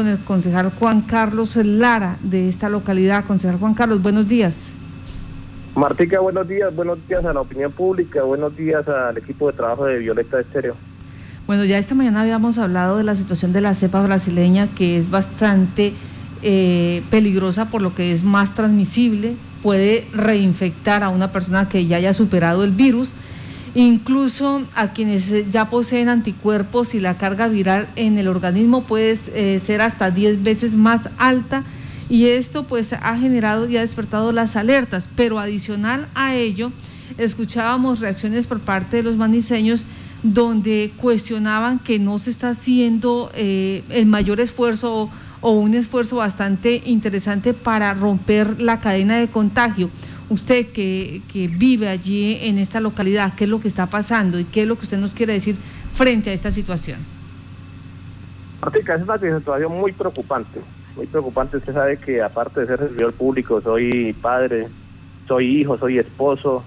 con el concejal Juan Carlos Lara de esta localidad. Concejal Juan Carlos, buenos días. Martica, buenos días, buenos días a la opinión pública, buenos días al equipo de trabajo de Violeta Estéreo. Bueno, ya esta mañana habíamos hablado de la situación de la cepa brasileña, que es bastante eh, peligrosa por lo que es más transmisible, puede reinfectar a una persona que ya haya superado el virus, incluso a quienes ya poseen anticuerpos y la carga viral en el organismo puede eh, ser hasta 10 veces más alta y esto pues ha generado y ha despertado las alertas, pero adicional a ello escuchábamos reacciones por parte de los maniseños donde cuestionaban que no se está haciendo eh, el mayor esfuerzo o, un esfuerzo bastante interesante para romper la cadena de contagio. Usted que, vive allí en esta localidad, ¿qué es lo que está pasando y qué es lo que usted nos quiere decir frente a esta situación? Martica, es una situación muy preocupante, muy preocupante. Usted sabe que aparte de ser servidor público, soy padre, soy hijo, soy esposo,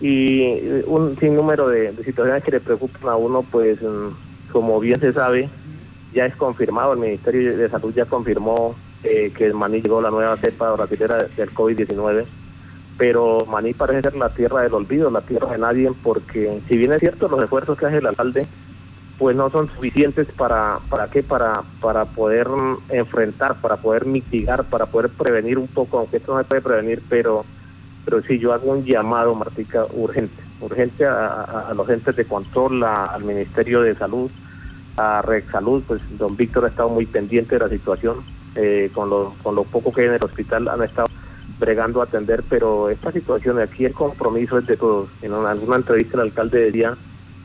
y un sinnúmero de, de situaciones que le preocupan a uno, pues mm, como bien se sabe, ya es confirmado, el Ministerio de Salud ya confirmó eh, que Maní llegó la nueva cepa brasilera del COVID-19, pero Maní parece ser la tierra del olvido, la tierra de nadie, porque si bien es cierto los esfuerzos que hace el alcalde, pues no son suficientes para, ¿para qué? Para, para poder enfrentar, para poder mitigar, para poder prevenir un poco, aunque esto no se puede prevenir, pero pero sí yo hago un llamado, Martica, urgente, urgente a, los entes de control, al Ministerio de Salud, a Red Salud, pues don Víctor ha estado muy pendiente de la situación, eh, con, lo, con lo poco que hay en el hospital han estado bregando a atender, pero esta situación, aquí el compromiso es de todos. En alguna entrevista el alcalde decía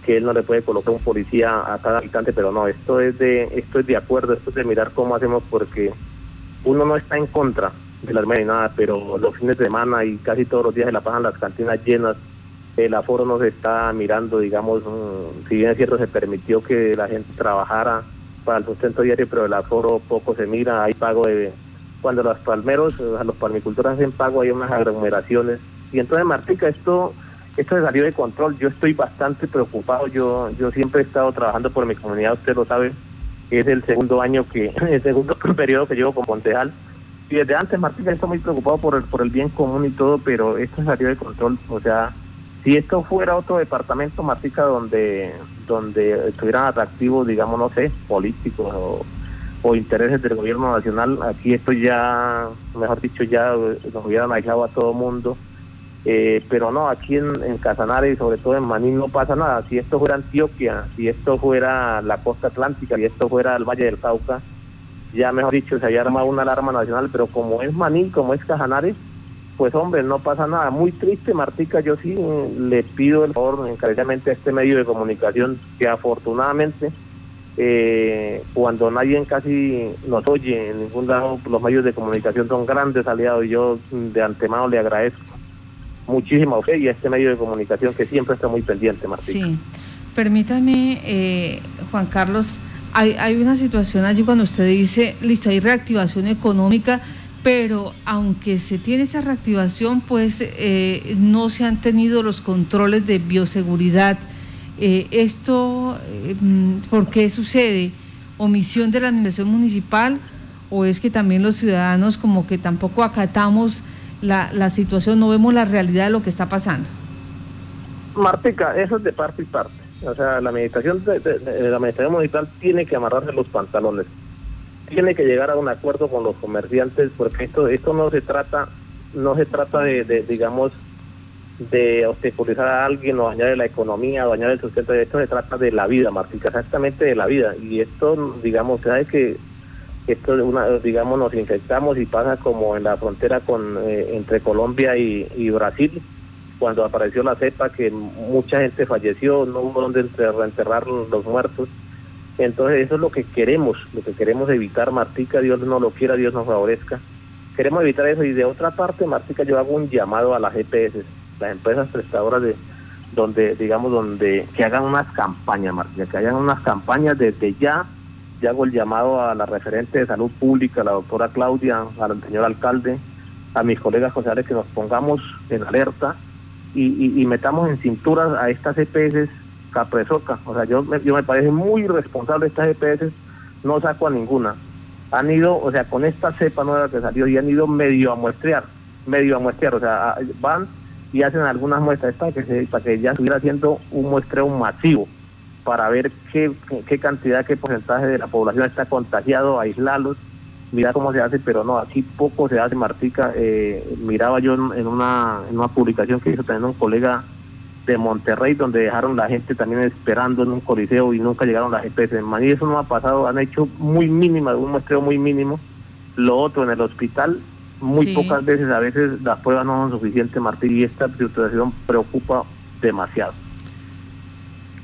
que él no le puede colocar un policía a cada habitante, pero no, esto es de, esto es de acuerdo, esto es de mirar cómo hacemos porque uno no está en contra, de la Armenia nada, pero los fines de semana y casi todos los días se la pasan las cantinas llenas. El aforo no se está mirando, digamos, mm, si bien es cierto, se permitió que la gente trabajara para el sustento diario, pero el aforo poco se mira, hay pago de... Cuando los palmeros, los palmicultores hacen pago, hay unas aglomeraciones. Y entonces, Martica, esto esto se salió de control. Yo estoy bastante preocupado. Yo yo siempre he estado trabajando por mi comunidad, usted lo sabe. Es el segundo año que, el segundo periodo que llevo como concejal y desde antes Martín está muy preocupado por el, por el bien común y todo, pero esto salió de control. O sea, si esto fuera otro departamento, Martica, donde, donde estuvieran atractivos, digamos, no sé, políticos o, intereses del gobierno nacional, aquí esto ya, mejor dicho, ya nos hubieran aislado a todo mundo. Eh, pero no, aquí en, en Casanare y sobre todo en Maní no pasa nada. Si esto fuera Antioquia, si esto fuera la costa atlántica, si esto fuera el Valle del Cauca, ya mejor dicho, se había armado una alarma nacional, pero como es Maní, como es Cajanares, pues hombre, no pasa nada. Muy triste, Martica, yo sí le pido el favor encarecidamente a este medio de comunicación que afortunadamente eh, cuando nadie casi nos oye en ningún lado, los medios de comunicación son grandes aliados y yo de antemano le agradezco muchísimo a usted y a este medio de comunicación que siempre está muy pendiente, Martica. Sí, permítame, eh, Juan Carlos, hay, una situación allí cuando usted dice, listo, hay reactivación económica, pero aunque se tiene esa reactivación, pues eh, no se han tenido los controles de bioseguridad. Eh, ¿Esto eh, por qué sucede? ¿Omisión de la administración municipal o es que también los ciudadanos como que tampoco acatamos la, la situación, no vemos la realidad de lo que está pasando? Martica, eso es de parte y parte o sea, la administración, de, la administración municipal tiene que amarrarse los pantalones, tiene que llegar a un acuerdo con los comerciantes, porque esto esto no se trata no se trata de, digamos, de obstaculizar a alguien o dañar la economía o dañar el sustento, esto se trata de la vida, Martín, exactamente de la vida. Y esto, digamos, sabe que esto, una, digamos, nos infectamos y pasa como en la frontera con eh, entre Colombia y Brasil, cuando apareció la cepa, que mucha gente falleció, no hubo donde enterrar los muertos. Entonces eso es lo que queremos, lo que queremos evitar, Martica, Dios no lo quiera, Dios nos favorezca. Queremos evitar eso y de otra parte, Martica, yo hago un llamado a las GPS, las empresas prestadoras de donde, digamos, donde que hagan unas campañas, Martica, que hagan unas campañas desde ya. Ya hago el llamado a la referente de salud pública, la doctora Claudia, al señor alcalde, a mis colegas concejales que nos pongamos en alerta y, metamos en cinturas a estas EPS capresoca. O sea, yo, yo me parece muy responsable estas EPS, no saco a ninguna. han ido, o sea, con esta cepa nueva que salió y han ido medio a muestrear, medio a muestrear, o sea, van y hacen algunas muestras para que, para que ya estuviera haciendo un muestreo masivo para ver qué, qué cantidad, qué porcentaje de la población está contagiado, aislarlos, mira cómo se hace, pero no, aquí poco se hace, Martica. Eh, miraba yo en, una, en una publicación que hizo también un colega de Monterrey, donde dejaron la gente también esperando en un coliseo y nunca llegaron las GPS. En Maní eso no ha pasado, han hecho muy mínima, un muestreo muy mínimo. Lo otro, en el hospital, muy pocas veces, a veces las pruebas no son suficientes, Martín, y esta situación preocupa demasiado.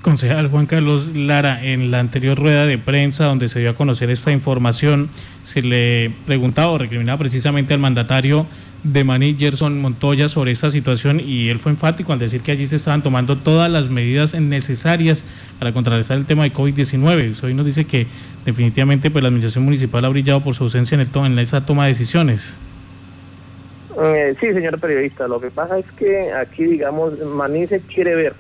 Concejal Juan Carlos Lara, en la anterior rueda de prensa donde se dio a conocer esta información, se le preguntaba o recriminaba precisamente al mandatario de Maní, Gerson Montoya, sobre esta situación y él fue enfático al decir que allí se estaban tomando todas las medidas necesarias para contrarrestar el tema de COVID-19. Hoy nos dice que definitivamente pues, la administración municipal ha brillado por su ausencia en, el en esa toma de decisiones. Eh, sí, señor periodista, lo que pasa es que aquí, digamos, Maní se quiere ver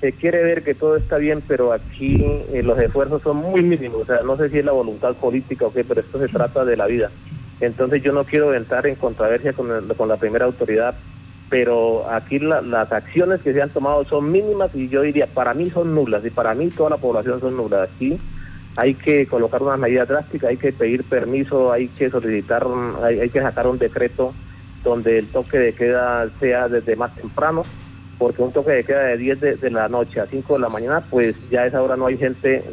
se quiere ver que todo está bien, pero aquí eh, los esfuerzos son muy mínimos. O sea, no sé si es la voluntad política o qué, pero esto se trata de la vida. Entonces yo no quiero entrar en controversia con, con la primera autoridad, pero aquí las acciones que se han tomado son mínimas y yo diría, para mí son nulas y para mí toda la población son nulas. Aquí hay que colocar una medida drástica, hay que pedir permiso, hay que solicitar, hay, hay que sacar un decreto donde el toque de queda sea desde más temprano porque un toque de queda de 10 de, la noche a 5 de la mañana, pues ya a esa hora no hay gente,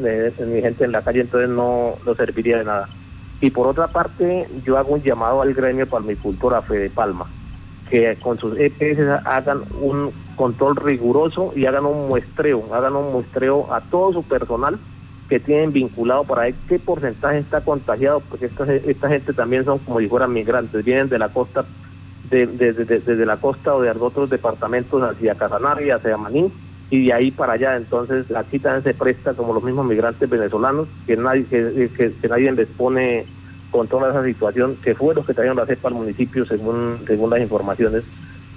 ni gente en la calle, entonces no, no serviría de nada. Y por otra parte, yo hago un llamado al gremio palmicultora Fede Palma, que con sus EPS hagan un control riguroso y hagan un muestreo, hagan un muestreo a todo su personal que tienen vinculado para ver qué porcentaje está contagiado, porque esta, esta gente también son como si fueran migrantes, vienen de la costa desde la costa o de otros departamentos hacia Casanare, hacia Manín, y de ahí para allá. Entonces aquí también se presta como los mismos migrantes venezolanos, que nadie, que, que, nadie les pone con toda esa situación, que fue los que trajeron la cepa al municipio según, según las informaciones.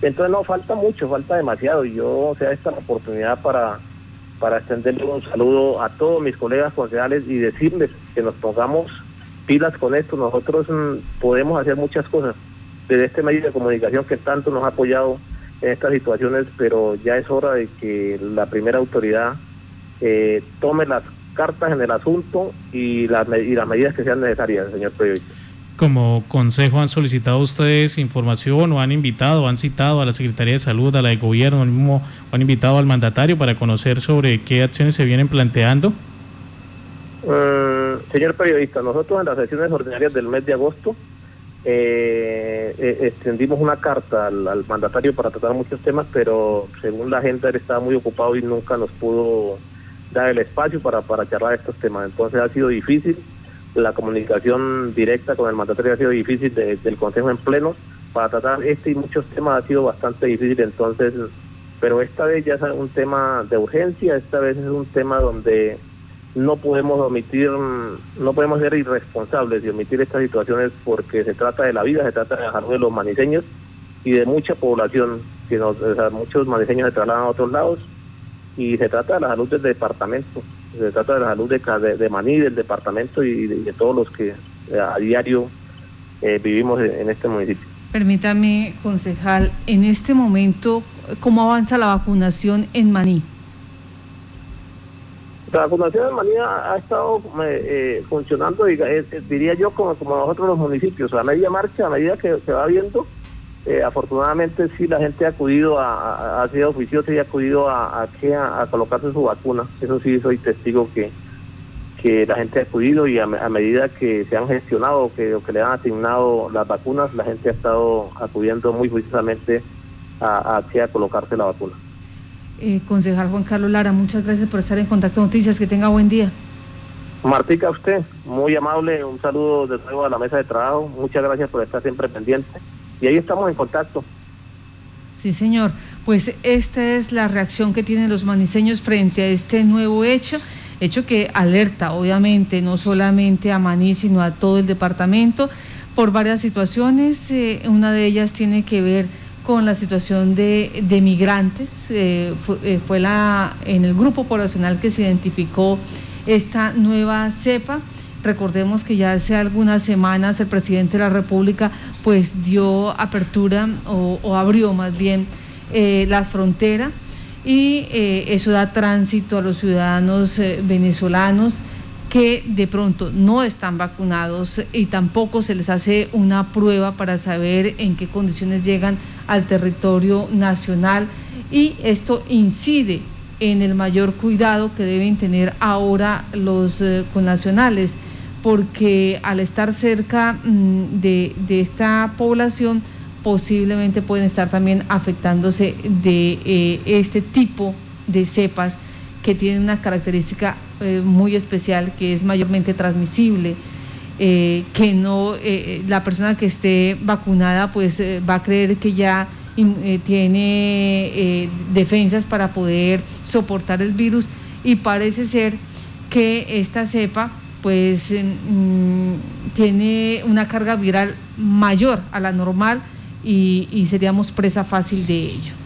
Entonces no falta mucho, falta demasiado, y yo, o sea, esta es la oportunidad para, para extenderle un saludo a todos mis colegas concejales y decirles que nos pongamos pilas con esto, nosotros mm, podemos hacer muchas cosas de este medio de comunicación que tanto nos ha apoyado en estas situaciones, pero ya es hora de que la primera autoridad eh, tome las cartas en el asunto y las, y las medidas que sean necesarias, señor periodista. Como consejo, ¿han solicitado ustedes información o han invitado, han citado a la Secretaría de Salud, a la de Gobierno, mismo, han invitado al mandatario para conocer sobre qué acciones se vienen planteando? Mm, señor periodista, nosotros en las sesiones ordinarias del mes de agosto eh, eh, extendimos una carta al, mandatario para tratar muchos temas, pero según la gente él estaba muy ocupado y nunca nos pudo dar el espacio para, para charlar estos temas. Entonces ha sido difícil, la comunicación directa con el mandatario ha sido difícil del Consejo en pleno, para tratar este y muchos temas ha sido bastante difícil, entonces, pero esta vez ya es un tema de urgencia, esta vez es un tema donde no podemos omitir, no podemos ser irresponsables y omitir estas situaciones porque se trata de la vida, se trata de la salud de los maniseños y de mucha población, que nos, muchos maniseños se trasladan a otros lados y se trata de la salud del departamento, se trata de la salud de, de, Maní, del departamento y de, todos los que eh, a diario eh, vivimos en este municipio. Permítame, concejal, en este momento, ¿cómo avanza la vacunación en Maní? La vacunación de manía ha estado eh, eh, funcionando, eh, diría yo, como, como nosotros los municipios, a media marcha, a medida que se va viendo. afortunadamente sí la gente ha acudido a, ha sido oficiosa y ha acudido a, a, colocarse su vacuna. Eso sí soy testigo que, que la gente ha acudido y a, medida que se han gestionado que, o que le han asignado las vacunas, la gente ha estado acudiendo muy juiciosamente a, a colocarse la vacuna. Eh, concejal Juan Carlos Lara, muchas gracias por estar en Contacto Noticias. Que tenga buen día. Martica, usted, muy amable. Un saludo de nuevo a la mesa de trabajo. Muchas gracias por estar siempre pendiente. Y ahí estamos en contacto. Sí, señor. Pues esta es la reacción que tienen los maniseños frente a este nuevo hecho, hecho que alerta, obviamente, no solamente a Maní, sino a todo el departamento por varias situaciones. Eh, una de ellas tiene que ver con la situación de, migrantes. Eh, eh, fue, la, en el grupo poblacional que se identificó esta nueva cepa. Recordemos que ya hace algunas semanas el presidente de la República pues dio apertura o, abrió más bien eh, las fronteras y eso da tránsito a los ciudadanos venezolanos que de pronto no están vacunados y tampoco se les hace una prueba para saber en qué condiciones llegan al territorio nacional y esto incide en el mayor cuidado que deben tener ahora los eh, connacionales, porque al estar cerca mm, de, esta población posiblemente pueden estar también afectándose de eh, este tipo de cepas que tienen una característica eh, muy especial, que es mayormente transmisible. Que no la persona que esté vacunada pues va a creer que ya eh, tiene eh, defensas para poder soportar el virus y parece ser que esta cepa pues mm, tiene una carga viral mayor a la normal y seríamos presa fácil de ello.